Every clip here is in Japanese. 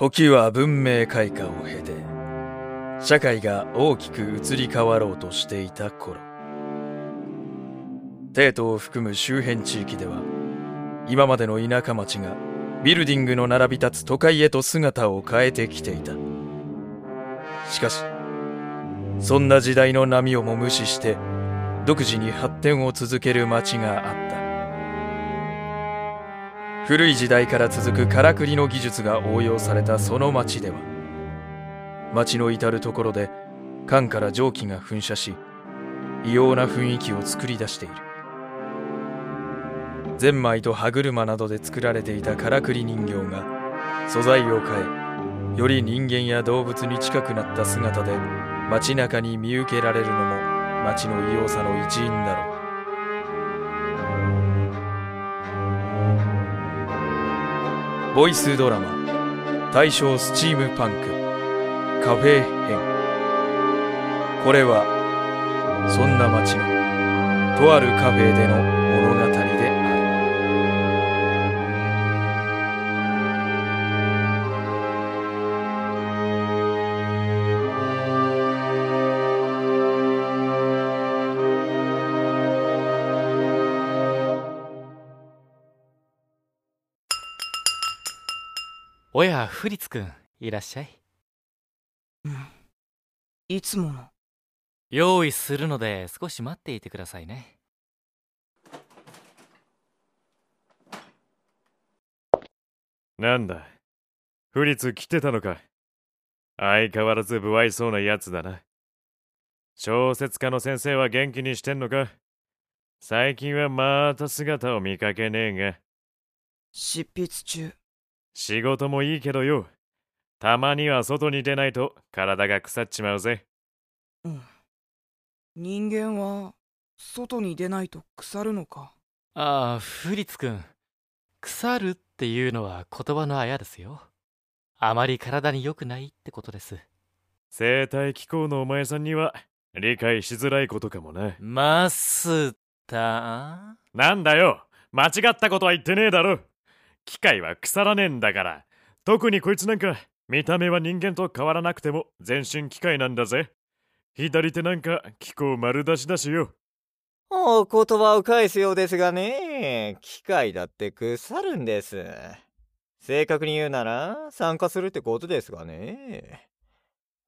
時は文明開化を経て社会が大きく移り変わろうとしていた頃帝都を含む周辺地域では今までの田舎町がビルディングの並び立つ都会へと姿を変えてきていた。しかしそんな時代の波をも無視して独自に発展を続ける町があった。古い時代から続くからくりの技術が応用されたその町では町の至る所で缶から蒸気が噴射し異様な雰囲気を作り出している。ゼンマイと歯車などで作られていたからくり人形が素材を変えより人間や動物に近くなった姿で街中に見受けられるのも街の異様さの一因だろう。ボイスドラマ。大正スチームパンク。カフェ編。これはそんな街のとあるカフェでの物語。おやフリツくんいらっしゃい。いつもの。用意するので少し待っていてくださいね。なんだフリツ来てたのか相変わらず不愛想なやつだな。小説家の先生は元気にしてんのか？最近はまた姿を見かけねえが。執筆中。仕事もいいけどよ。たまには外に出ないと体が腐っちまうぜ。うん。人間は、外に出ないと腐るのか？ああフリツくん腐るっていうのは言葉のあやですよ。あまり体に良くないってことです。生態気候のお前さんには理解しづらいことかもなマスタなんだよ。間違ったことは言ってねえだろ機械は腐らねえんだから。特にこいつなんか見た目は人間と変わらなくても全身機械なんだぜ。左手なんか気候丸出しだしよ。お言葉を返すようですがね。機械だって腐るんです。正確に言うなら酸化するってことですがね。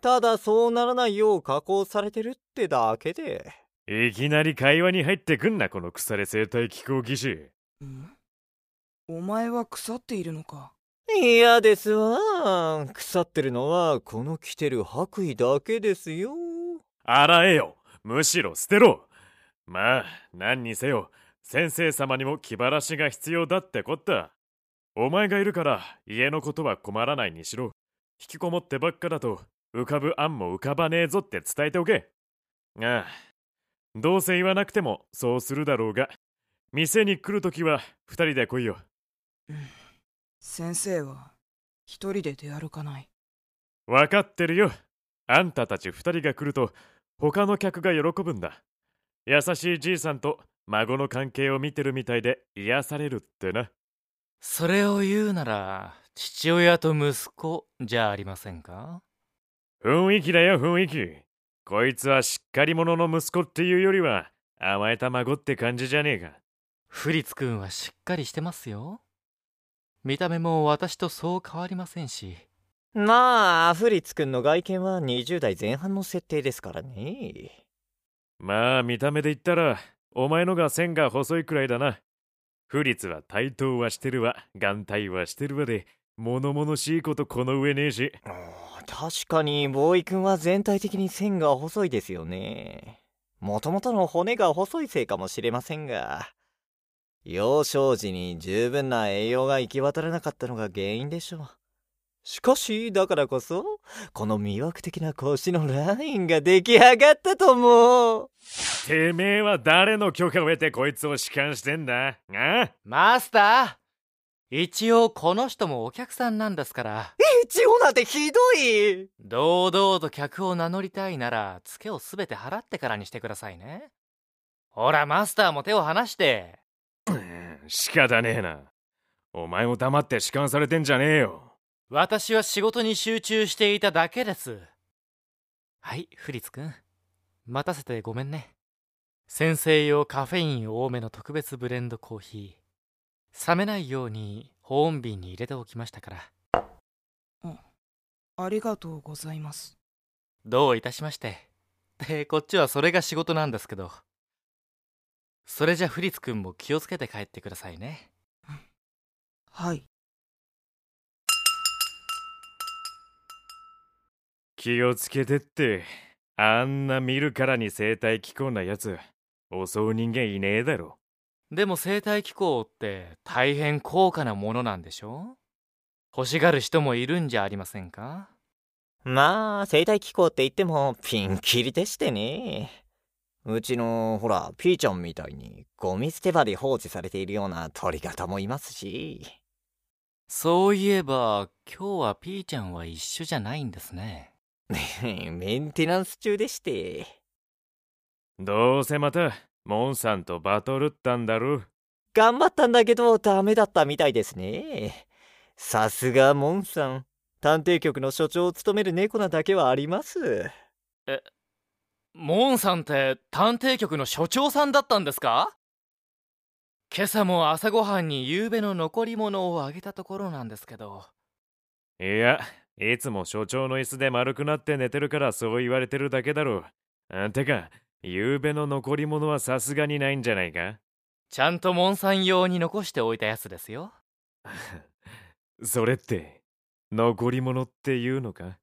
ただそうならないよう加工されてるってだけで。いきなり会話に入ってくんなこの腐れ生態気候技師。ん？お前は腐っているのか？嫌ですわ。腐ってるのはこの着てる白衣だけですよ。洗えよ。むしろ捨てろ。まあ何にせよ。先生様にも気晴らしが必要だってこった。お前がいるから家のことは困らないにしろ。引きこもってばっかだと浮かぶ案も浮かばねえぞって伝えておけ。ああ。どうせ言わなくてもそうするだろうが。店に来るときは二人で来いよ先生は、一人で出歩かない。わかってるよ。あんたたち二人が来ると他の客が喜ぶんだ。優しいじいさんと孫の関係を見てるみたいで癒されるってな。それを言うなら父親と息子じゃありませんか？雰囲気だよ雰囲気。こいつはしっかり者の息子っていうよりは甘えた孫って感じじゃねえか。フリツくんはしっかりしてますよ見た目も私とそう変わりませんし。まあフリッツくんの外見は20代前半の設定ですからね。まあ見た目で言ったらお前のが線が細いくらいだな。フリツは対等はしてるわ。眼帯はしてるわで物々しいことこの上ねえし。確かにボーイくんは全体的に線が細いですよね。もともとの骨が細いせいかもしれませんが幼少時に十分な栄養が行き渡らなかったのが原因でしょう。しかしだからこそこの魅惑的な腰のラインが出来上がったと思う。てめえは誰の許可を得てこいつを弛緩してんだ？あ？あマスター一応この人もお客さんなんですから。一応なんてひどい！堂々と客を名乗りたいならツケをすべて払ってからにしてくださいね。ほらマスターも手を離して仕方ねえな。お前も黙って弛緩されてんじゃねえよ。私は仕事に集中していただけです。はいフリッツくん待たせてごめんね。先生用カフェイン多めの特別ブレンドコーヒー。冷めないように保温瓶に入れておきましたから。ありがとうございます。どういたしまして。でこっちはそれが仕事なんですけどそれじゃフリッツくんも気をつけて帰ってくださいね。はい。気をつけてって。あんな見るからに生態気候なやつ。襲う人間いねえだろ。でも生態気候って大変高価なものなんでしょ？欲しがる人もいるんじゃありませんか？まあ、生態気候って言ってもピンキリでしてね。うちの、ほら、ピーちゃんみたいにゴミ捨て場で放置されているような鳥型もいますし。そういえば今日はピーちゃんは一緒じゃないんですねメンテナンス中でして。どうせまたモンさんとバトルったんだろ頑張ったんだけどダメだったみたいですね。さすがモンさん。探偵局の所長を務める猫なだけはあります。モンさんって探偵局の所長さんだったんですか？今朝も朝ごはんに夕べの残り物をあげたところなんですけど。いやいつも所長の椅子で丸くなって寝てるからそう言われてるだけだろあてか夕べの残り物はさすがにないんじゃないか？ちゃんとモンさん用に残しておいたやつですよ。それって残り物っていうのか？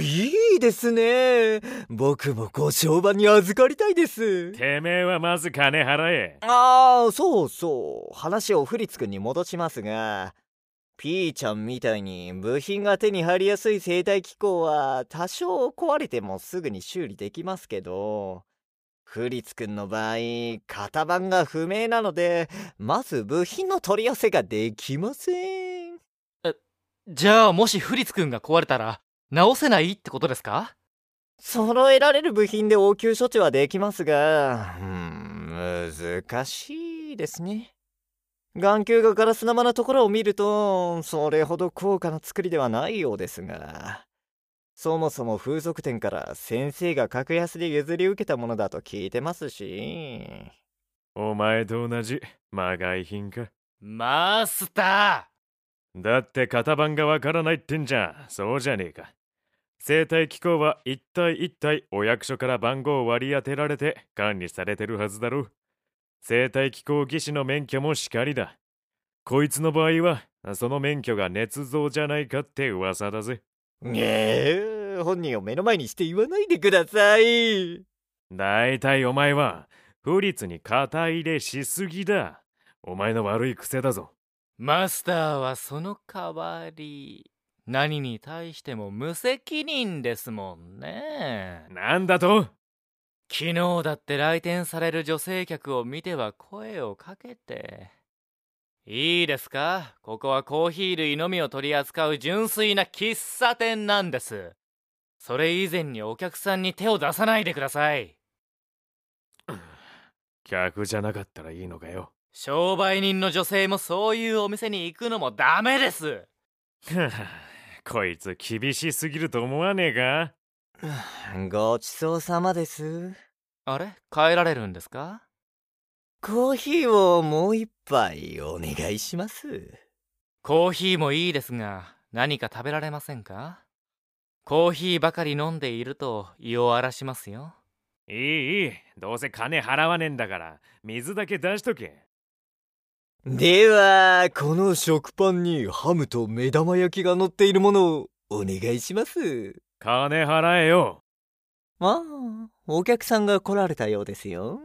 いいですね。僕もご商売に預かりたいです。てめえはまず金払えああ、そうそう。話をフリッツくんに戻しますが、ピーちゃんみたいに部品が手に入りやすい生態機構は多少壊れてもすぐに修理できますけど、フリッツくんの場合、型番が不明なので、まず部品の取り寄せができません。じゃあもしフリッツくんが壊れたら直せないってことですか？揃えられる部品で応急処置はできますが、うん、難しいですね。眼球がガラス生なところを見ると、それほど高価な作りではないようですが、そもそも風俗店から先生が格安で譲り受けたものだと聞いてますし、お前と同じまがい品か。マスタだって型番がわからないってんじゃそうじゃねえか。生態機構は一体一体お役所から番号を割り当てられて管理されてるはずだろ生態機構技師の免許もしかりだ。こいつの場合はその免許が捏造じゃないかって噂だぜ。ええ本人を目の前にして言わないでください。だいたいお前は不律に肩入れしすぎだ。お前の悪い癖だぞ。ーマスターはその代わり何に対しても無責任ですもんね。なんだと？昨日だって来店される女性客を見ては声をかけていいですか？ここはコーヒー類のみを取り扱う純粋な喫茶店なんです。それ以前にお客さんに手を出さないでください。客じゃなかったらいいのかよ商売人の女性もそういうお店に行くのもダメです。こいつ厳しすぎると思わねえか？ごちそうさまです。あれ？帰られるんですか？コーヒーをもう一杯お願いします。コーヒーもいいですが何か食べられませんか？コーヒーばかり飲んでいると胃を荒らしますよ。いいいい。どうせ金払わねえんだから水だけ出しとけでは、この食パンにハムと目玉焼きが乗っているものをお願いします。金払えよああ、お客さんが来られたようですよ。